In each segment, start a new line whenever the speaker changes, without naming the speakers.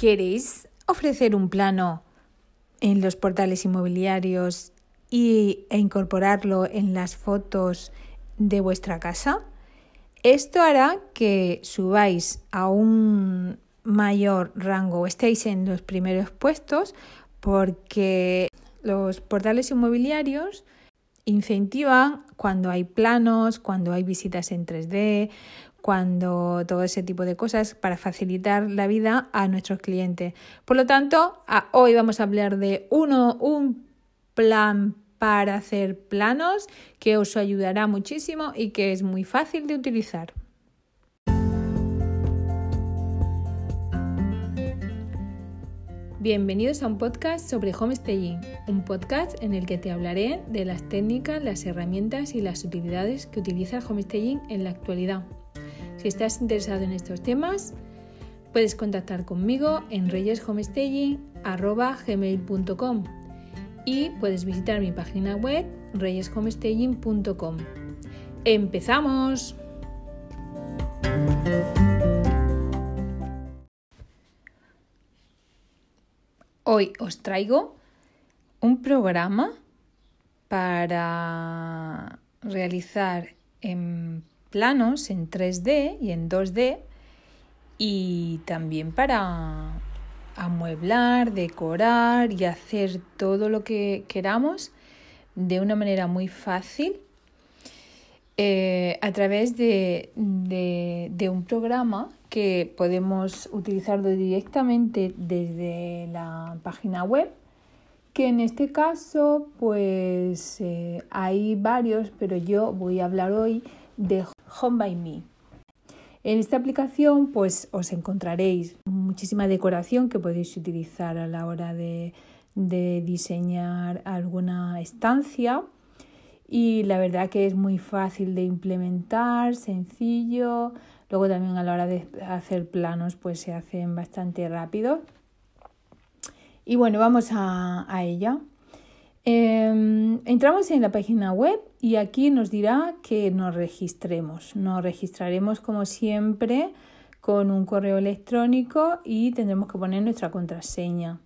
¿Queréis ofrecer un plano en los portales inmobiliarios y, e incorporarlo en las fotos de vuestra casa? Esto hará que subáis a un mayor rango o estéis en los primeros puestos porque los portales inmobiliarios incentivan cuando hay planos, cuando hay visitas en 3D, cuando todo ese tipo de cosas para facilitar la vida a nuestros clientes. Por lo tanto, hoy vamos a hablar de uno, un plan para hacer planos que os ayudará muchísimo y que es muy fácil de utilizar. Bienvenidos a un podcast sobre homestaging, un podcast en el que te hablaré de las técnicas, las herramientas y las utilidades que utiliza el homestaging en la actualidad. Si estás interesado en estos temas, puedes contactar conmigo en reyeshomestaging.com y puedes visitar mi página web reyeshomestaging.com. ¡Empezamos! Hoy os traigo un programa para realizar en planos en 3D y en 2D y también para amueblar, decorar y hacer todo lo que queramos de una manera muy fácil eh, a través de, de, un programa que podemos utilizarlo directamente desde la página web, que en este caso pues eh, hay varios, pero yo voy a hablar hoy de Home by Me. En esta aplicación pues os encontraréis muchísima decoración que podéis utilizar a la hora de diseñar alguna estancia y la verdad que es muy fácil de implementar, sencillo. Luego también a la hora de hacer planos pues se hacen bastante rápido. Y bueno, vamos a, ella. Em, entramos en la página web y aquí nos dirá que nos registremos. Nos registraremos como siempre con un correo electrónico y tendremos que poner nuestra contraseña.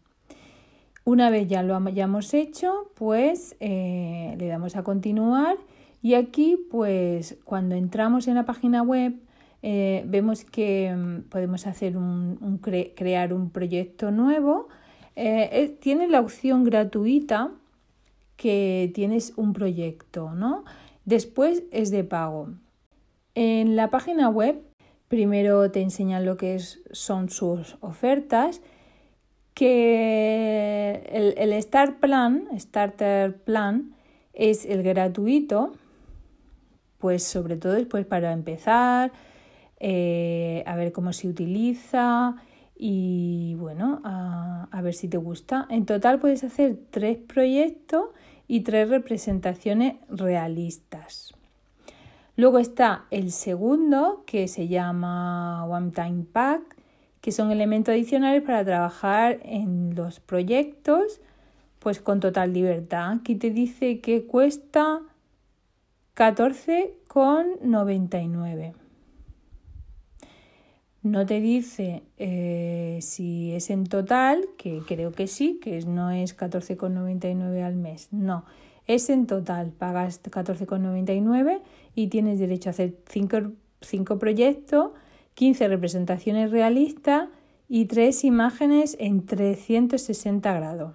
Una vez ya lo hayamos hecho, pues eh, le damos a continuar y aquí pues cuando entramos en la página web eh, vemos que mm, podemos hacer un, crear un proyecto nuevo. Eh, tiene la opción gratuita que tienes un proyecto, ¿no? Después es de pago. En la página web primero te enseñan lo que son sus ofertas que el, Start Plan, Starter Plan, es el gratuito, pues sobre todo después para empezar, eh, a ver cómo se utiliza y bueno, a, a, ver si te gusta. En total puedes hacer tres proyectos y tres representaciones realistas. Luego está el segundo que se llama One Time Pack que son elementos adicionales para trabajar en los proyectos pues con total libertad. Aquí te dice que cuesta 14,99. No te dice eh, si es en total, que creo que sí, que no es 14,99 al mes. No, es en total. Pagas 14,99 y tienes derecho a hacer 5 proyectos 15 representaciones realistas y 3 imágenes en 360 grados.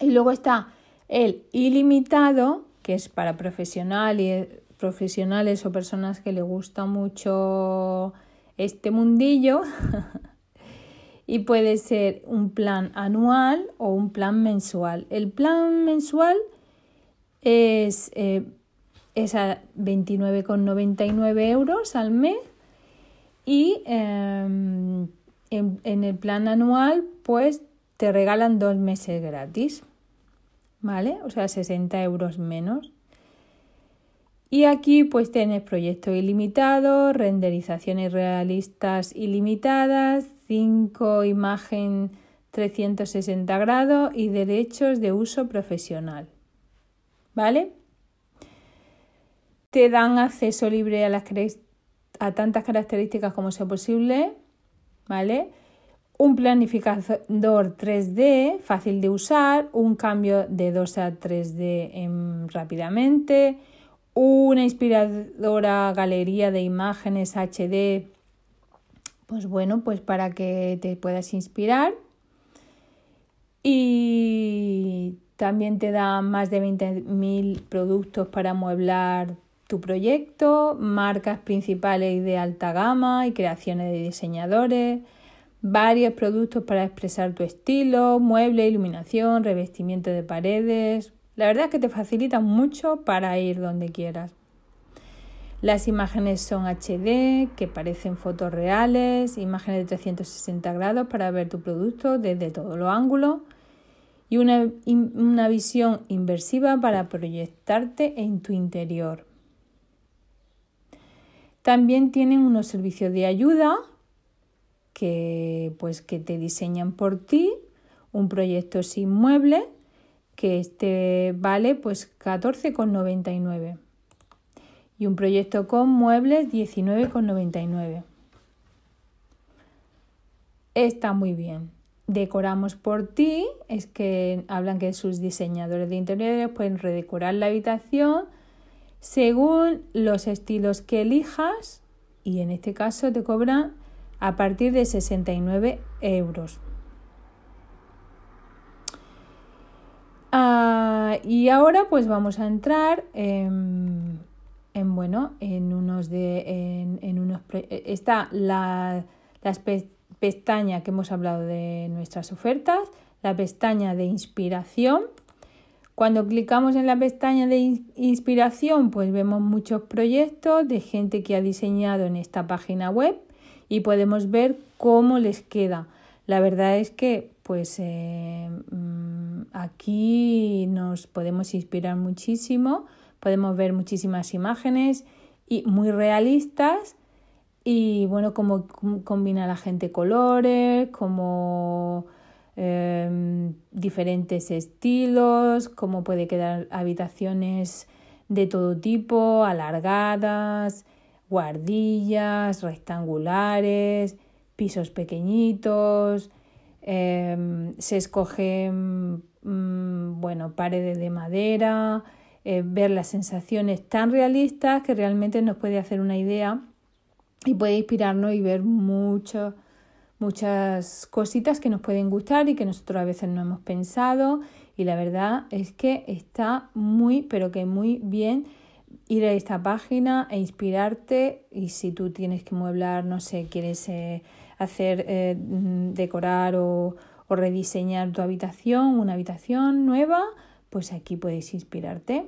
Y luego está el ilimitado, que es para profesionales, profesionales o personas que les gusta mucho este mundillo. y puede ser un plan anual o un plan mensual. El plan mensual es, eh, es a 29,99 euros al mes y em, en, el plan anual, pues te regalan dos meses gratis, ¿vale? O sea, 60 euros menos. Y aquí pues tienes proyectos ilimitados, renderizaciones realistas ilimitadas, 5 imagen 360 grados y derechos de uso profesional. ¿Vale? Te dan acceso libre a las a tantas características como sea posible, ¿vale? un planificador 3D fácil de usar, un cambio de 2 a 3D rápidamente, una inspiradora galería de imágenes HD, pues bueno, pues para que te puedas inspirar. Y también te da más de 20.000 productos para amueblar tu proyecto, marcas principales de alta gama y creaciones de diseñadores varios productos para expresar tu estilo, mueble, iluminación, revestimiento de paredes. La verdad es que te facilita mucho para ir donde quieras. Las imágenes son HD, que parecen fotos reales, imágenes de 360 grados para ver tu producto desde todos los ángulos y una, una visión inversiva para proyectarte en tu interior. También tienen unos servicios de ayuda que, pues, que te diseñan por ti un proyecto sin mueble que este vale pues 14,99 y un proyecto con muebles 19,99. Está muy bien. Decoramos por ti, es que hablan que sus diseñadores de interiores pueden redecorar la habitación según los estilos que elijas y en este caso te cobran a partir de 69 euros. Ah, y ahora pues vamos a entrar en, bueno, en unos de en, unos está la, las pestaña que hemos hablado de nuestras ofertas, la pestaña de inspiración. Cuando clicamos en la pestaña de inspiración, pues vemos muchos proyectos de gente que ha diseñado en esta página web y podemos ver cómo les queda. La verdad es que pues eh, mm, aquí nos podemos inspirar muchísimo, podemos ver muchísimas imágenes y muy realistas. Y bueno, cómo combina la gente colores, como em, diferentes estilos, cómo puede quedar habitaciones de todo tipo, alargadas, guardillas, rectangulares, pisos pequeñitos, em, se escogen mm, bueno, paredes de madera, eh, ver las sensaciones tan realistas que realmente nos puede hacer una idea y puede inspirarnos y ver mucho, muchas cositas que nos pueden gustar y que nosotros a veces no hemos pensado. Y la verdad es que está muy pero que muy bien ir a esta página e inspirarte. Y si tú tienes que mueblar, no sé, quieres eh, hacer, eh, mm, decorar o, o rediseñar tu habitación, una habitación nueva, pues aquí puedes inspirarte.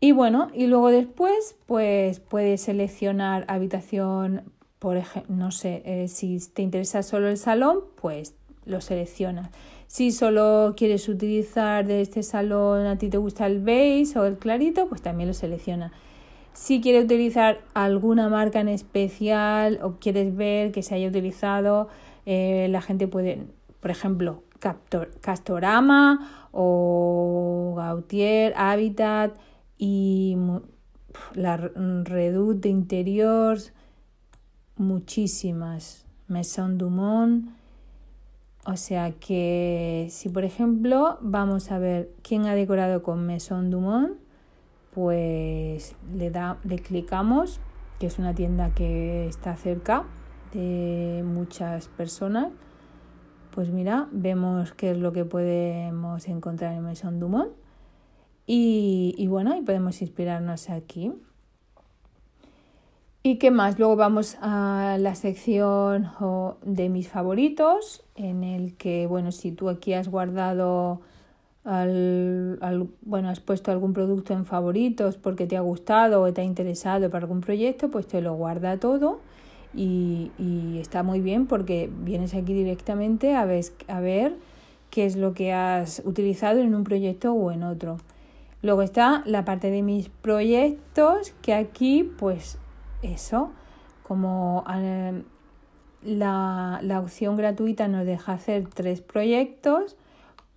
Y bueno, y luego después, pues puedes seleccionar habitación, por ejemplo, no sé, eh, si te interesa solo el salón, pues lo seleccionas. Si solo quieres utilizar de este salón, a ti te gusta el beige o el clarito, pues también lo selecciona. Si quieres utilizar alguna marca en especial o quieres ver que se haya utilizado, eh, la gente puede, por ejemplo, Castorama o Gautier, Habitat y la Reduc de interiores, muchísimas. Maison Dumont, o sea que si por ejemplo vamos a ver quién ha decorado con Maison Dumont, pues le, da, le clicamos, que es una tienda que está cerca de muchas personas. Pues mira, vemos qué es lo que podemos encontrar en Maison Dumont. Y, y bueno, y podemos inspirarnos aquí. ¿Y qué más? Luego vamos a la sección de mis favoritos, en el que, bueno, si tú aquí has guardado, al, bueno, has puesto algún producto en favoritos porque te ha gustado o te ha interesado para algún proyecto, pues te lo guarda todo y, y está muy bien porque vienes aquí directamente a ver, a ver qué es lo que has utilizado en un proyecto o en otro. Luego está la parte de mis proyectos, que aquí pues eso, como eh, la, la opción gratuita nos deja hacer tres proyectos,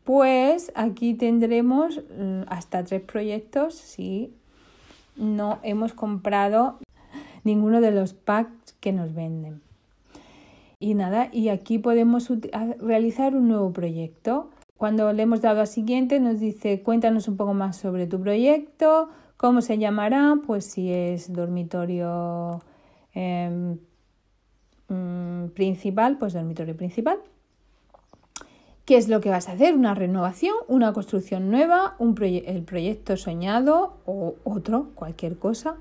pues aquí tendremos mm, hasta tres proyectos si no hemos comprado ninguno de los packs que nos venden. y nada, y aquí podemos realizar un nuevo proyecto. Cuando le hemos dado a siguiente nos dice cuéntanos un poco más sobre tu proyecto, cómo se llamará, pues si es dormitorio em, mm, principal, pues dormitorio principal. ¿Qué es lo que vas a hacer? Una renovación, una construcción nueva, el proyecto soñado o otro, cualquier cosa.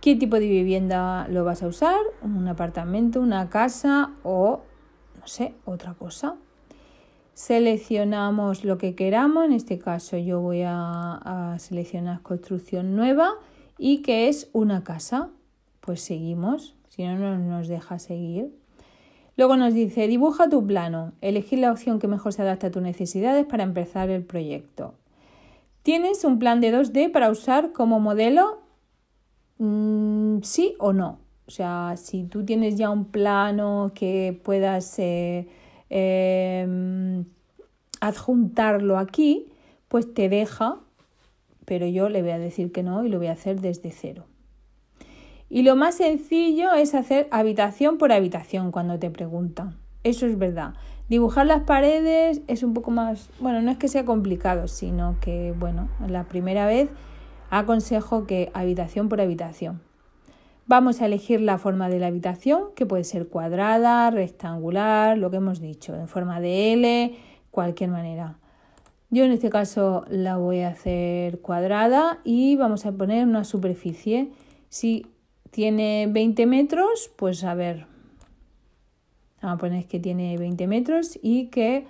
¿Qué tipo de vivienda lo vas a usar? ¿Un apartamento, una casa o, no sé, otra cosa? Seleccionamos lo que queramos, en este caso yo voy a, a seleccionar construcción nueva y que es una casa. Pues seguimos, si no, no nos deja seguir. Luego nos dice, dibuja tu plano, elegir la opción que mejor se adapte a tus necesidades para empezar el proyecto. ¿Tienes un plan de 2D para usar como modelo? Mm, sí o no. O sea, si tú tienes ya un plano que puedas eh, em, adjuntarlo aquí, pues te deja, pero yo le voy a decir que no y lo voy a hacer desde cero. Y lo más sencillo es hacer habitación por habitación cuando te preguntan. Eso es verdad. Dibujar las paredes es un poco más, bueno, no es que sea complicado, sino que, bueno, la primera vez aconsejo que habitación por habitación. Vamos a elegir la forma de la habitación, que puede ser cuadrada, rectangular, lo que hemos dicho, en forma de L, cualquier manera. Yo en este caso la voy a hacer cuadrada y vamos a poner una superficie. Tiene 20 metros, pues a ver, vamos a poner que tiene 20 metros y que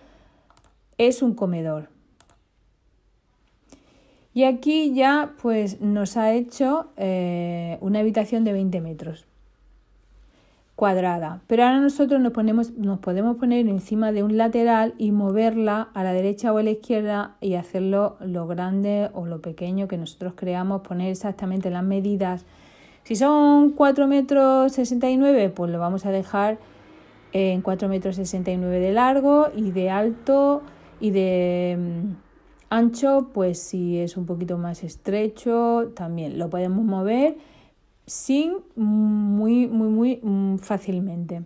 es un comedor. Y aquí ya pues nos ha hecho eh, una habitación de 20 metros cuadrada. Pero ahora nosotros nos, ponemos, nos podemos poner encima de un lateral y moverla a la derecha o a la izquierda y hacerlo lo grande o lo pequeño que nosotros creamos, poner exactamente las medidas si son 4 metros 69, pues lo vamos a dejar en 4 metros 69 de largo y de alto y de mm, ancho, pues si es un poquito más estrecho, también lo podemos mover sin muy, muy, muy mm, fácilmente.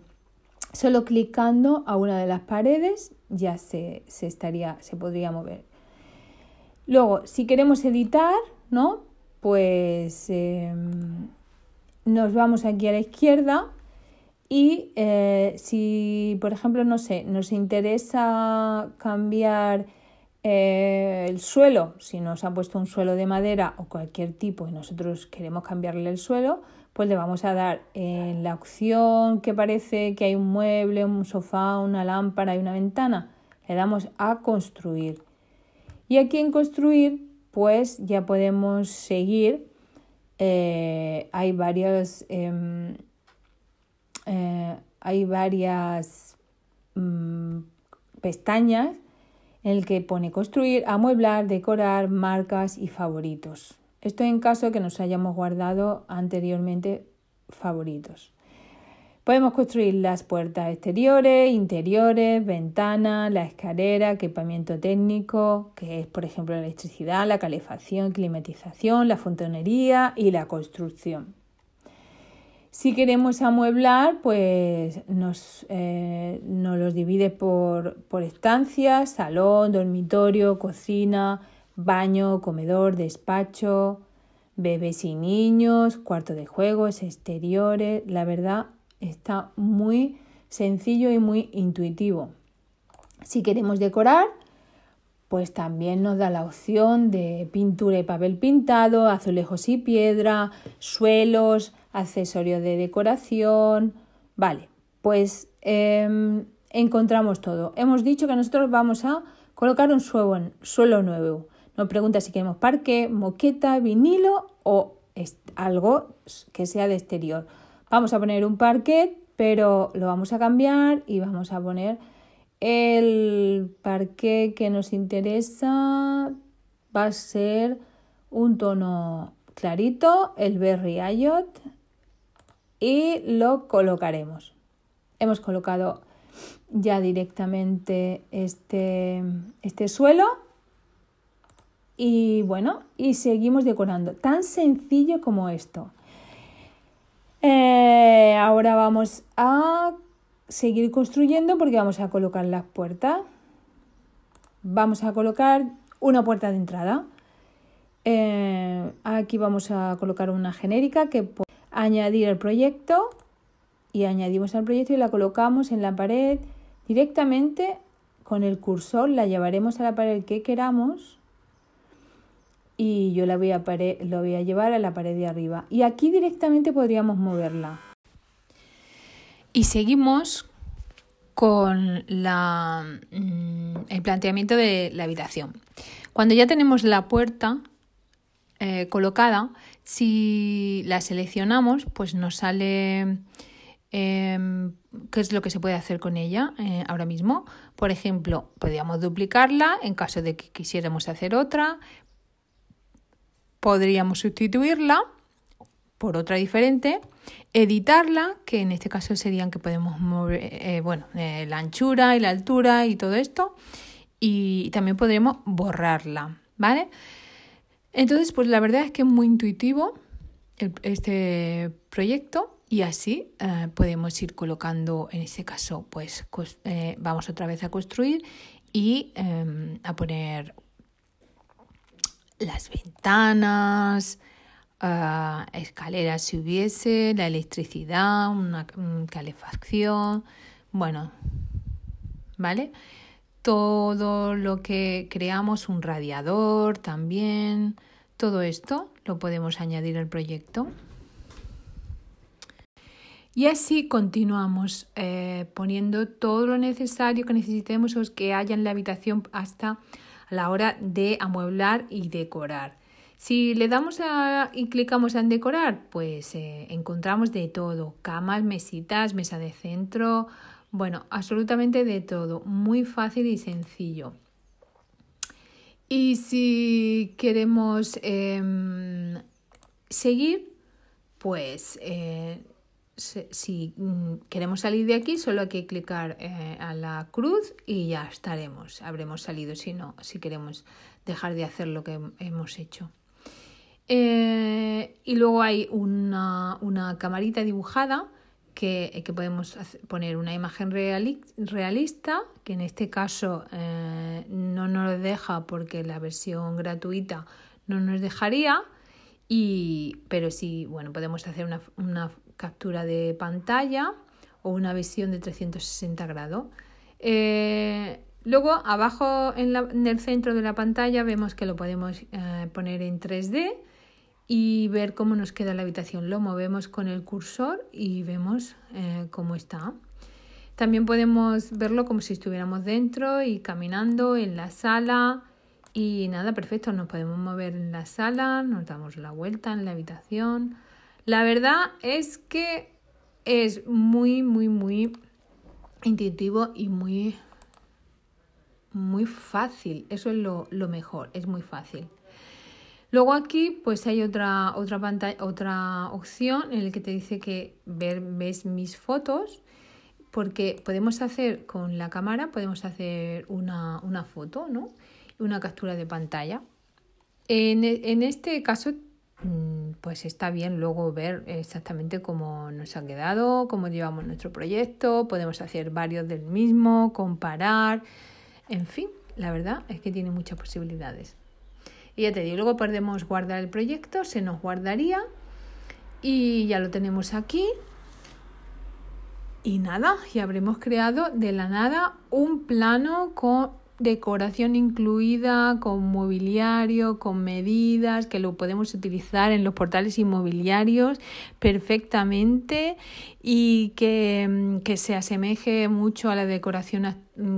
Solo clicando a una de las paredes ya se, estaría, se podría mover. Luego, si queremos editar, ¿no? Pues em, nos vamos aquí a la izquierda y eh, si, por ejemplo, no sé, nos interesa cambiar eh, el suelo, si nos ha puesto un suelo de madera o cualquier tipo y nosotros queremos cambiarle el suelo, pues le vamos a dar en la opción que parece que hay un mueble, un sofá, una lámpara y una ventana. Le damos a construir. Y aquí en construir, pues ya podemos seguir eh, hay varios em, eh, hay varias mm, pestañas en el que pone construir, amueblar, decorar, marcas y favoritos. Esto en caso de que nos hayamos guardado anteriormente favoritos. Podemos construir las puertas exteriores, interiores, ventanas, la escalera, equipamiento técnico, que es por ejemplo la electricidad, la calefacción, climatización, la fontanería y la construcción. Si queremos amueblar, pues nos, eh, los divide por, por estancias, salón, dormitorio, cocina, baño, comedor, despacho, bebés y niños, cuarto de juegos, exteriores. La verdad Está muy sencillo y muy intuitivo. Si queremos decorar, pues también nos da la opción de pintura y papel pintado, azulejos y piedra, suelos, accesorios de decoración. Vale, pues em, encontramos todo. Hemos dicho que nosotros vamos a colocar un suelo, suelo nuevo. Nos pregunta si queremos parque, moqueta, vinilo o algo que sea de exterior. Vamos a poner un parquet, pero lo vamos a cambiar y vamos a poner el parquet que nos interesa. Va a ser un tono clarito, el Berry Ayot, y lo colocaremos. Hemos colocado ya directamente este, este suelo y bueno, y seguimos decorando. Tan sencillo como esto. Eh, ahora vamos a seguir construyendo porque vamos a colocar las puertas. Vamos a colocar una puerta de entrada. Eh, aquí vamos a colocar una genérica que añadir el proyecto y añadimos al proyecto y la colocamos en la pared directamente con el cursor, la llevaremos a la pared que queramos y yo la voy a, lo voy a llevar a la pared de arriba. Y aquí directamente podríamos moverla. Y seguimos con la, mm, el planteamiento de la habitación. Cuando ya tenemos la puerta eh, colocada, si la seleccionamos, pues nos sale em, qué es lo que se puede hacer con ella eh, ahora mismo. Por ejemplo, podríamos duplicarla en caso de que quisiéramos hacer otra. Podríamos sustituirla por otra diferente, editarla, que en este caso serían que podemos mover, eh, bueno, la anchura y la altura y todo esto, y también podríamos borrarla, ¿vale? Entonces, pues la verdad es que es muy intuitivo este proyecto y así eh, podemos ir colocando, en este caso, pues eh, vamos otra vez a construir y em, a poner las ventanas, uh, escaleras si hubiese, la electricidad, una calefacción, bueno, ¿vale? todo lo que creamos, un radiador también, todo esto lo podemos añadir al proyecto. Y así continuamos eh, poniendo todo lo necesario que necesitemos o que haya en la habitación hasta la hora de amueblar y decorar. Si le damos a, y clicamos en decorar, pues eh, encontramos de todo, camas, mesitas, mesa de centro, bueno, absolutamente de todo, muy fácil y sencillo. Y si queremos em, seguir, pues eh, si mm, queremos salir de aquí, solo hay que clicar eh, a la cruz y ya estaremos. Habremos salido si no, si queremos dejar de hacer lo que hemos hecho. Eh, y luego hay una, una camarita dibujada que, que podemos poner una imagen realista, que en este caso eh, no nos deja porque la versión gratuita no nos dejaría, y, pero sí, bueno, podemos hacer una captura de pantalla o una visión de 360 grados. Eh, luego, abajo en, el centro de la pantalla vemos que lo podemos eh, poner en 3D y ver cómo nos queda la habitación. Lo movemos con el cursor y vemos eh, cómo está. También podemos verlo como si estuviéramos dentro y caminando en la sala. Y nada, perfecto, nos podemos mover en la sala, nos damos la vuelta en la habitación. La verdad es que es muy, muy, muy intuitivo y muy, muy fácil. Eso es lo, lo mejor, es muy fácil. Luego aquí pues hay otra, otra, pantalla, otra opción en la que te dice que ver, ves mis fotos porque podemos hacer con la cámara, podemos hacer una, una foto, ¿no? Una captura de pantalla. En, en este caso mm, pues está bien luego ver exactamente cómo nos ha quedado, cómo llevamos nuestro proyecto, podemos hacer varios del mismo, comparar, en fin, la verdad es que tiene muchas posibilidades. Y ya te digo, luego podemos guardar el proyecto, se nos guardaría y ya lo tenemos aquí. Y nada, y habremos creado de la nada un plano con decoración incluida, con mobiliario, con medidas, que lo podemos utilizar en los portales inmobiliarios perfectamente y que, que se asemeje mucho a la decoración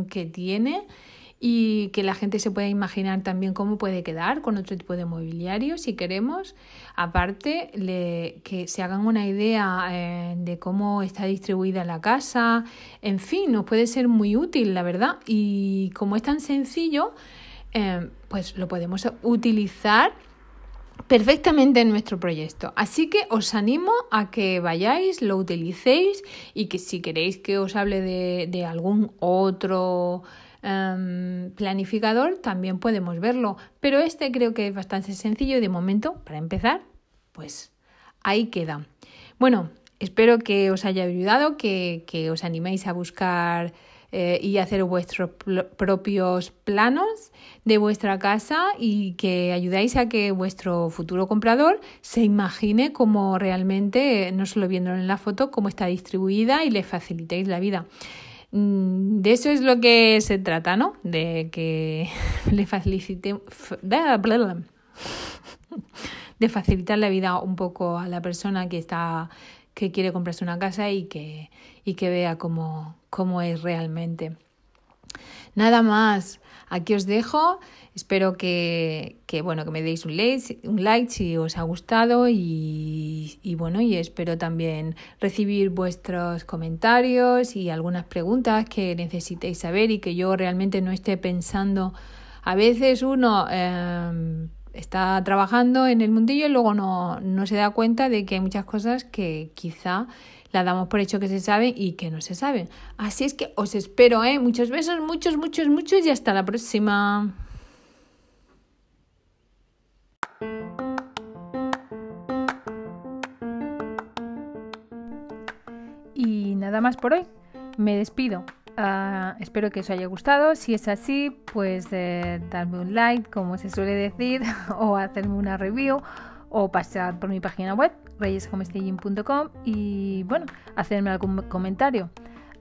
que tiene y que la gente se pueda imaginar también cómo puede quedar con otro tipo de mobiliario si queremos. Aparte, que se hagan una idea eh, de cómo está distribuida la casa. En fin, nos puede ser muy útil, la verdad. Y como es tan sencillo, eh, pues lo podemos utilizar perfectamente en nuestro proyecto. Así que os animo a que vayáis, lo utilicéis y que si queréis que os hable de, de algún otro Em, planificador también podemos verlo, pero este creo que es bastante sencillo y de momento, para empezar, pues ahí queda. Bueno, Espero que os haya ayudado, que, que os animéis a buscar eh, y hacer vuestros propios planos de vuestra casa y que ayudáis a que vuestro futuro comprador se imagine cómo realmente, no solo viéndolo en la foto, cómo está distribuida y le facilitéis la vida. Mm, de eso es lo que se trata, ¿no? De que le facilite de facilitar la vida un poco a la persona que está que quiere comprarse una casa y que, y que vea cómo, cómo es realmente. Nada más, aquí os dejo. Espero que, que, bueno, que me deis un like, un like si os ha gustado y, y, bueno, y espero también recibir vuestros comentarios y algunas preguntas que necesitéis saber y que yo realmente no esté pensando. A veces uno eh, está trabajando en el mundillo y luego no, no se da cuenta de que hay muchas cosas que quizá la damos por hecho que se saben y que no se saben. Así es que os espero, ¿eh? Muchos besos, muchos, muchos, muchos y hasta la próxima. Y nada más por hoy. Me despido. Ah, espero que os haya gustado. Si es así, pues eh, darme un like, como se suele decir, o hacerme una review, o pasar por mi página web, reyeshomestaging.com, y bueno, hacerme algún comentario.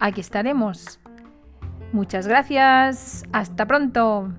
Aquí estaremos. Muchas gracias. Hasta pronto.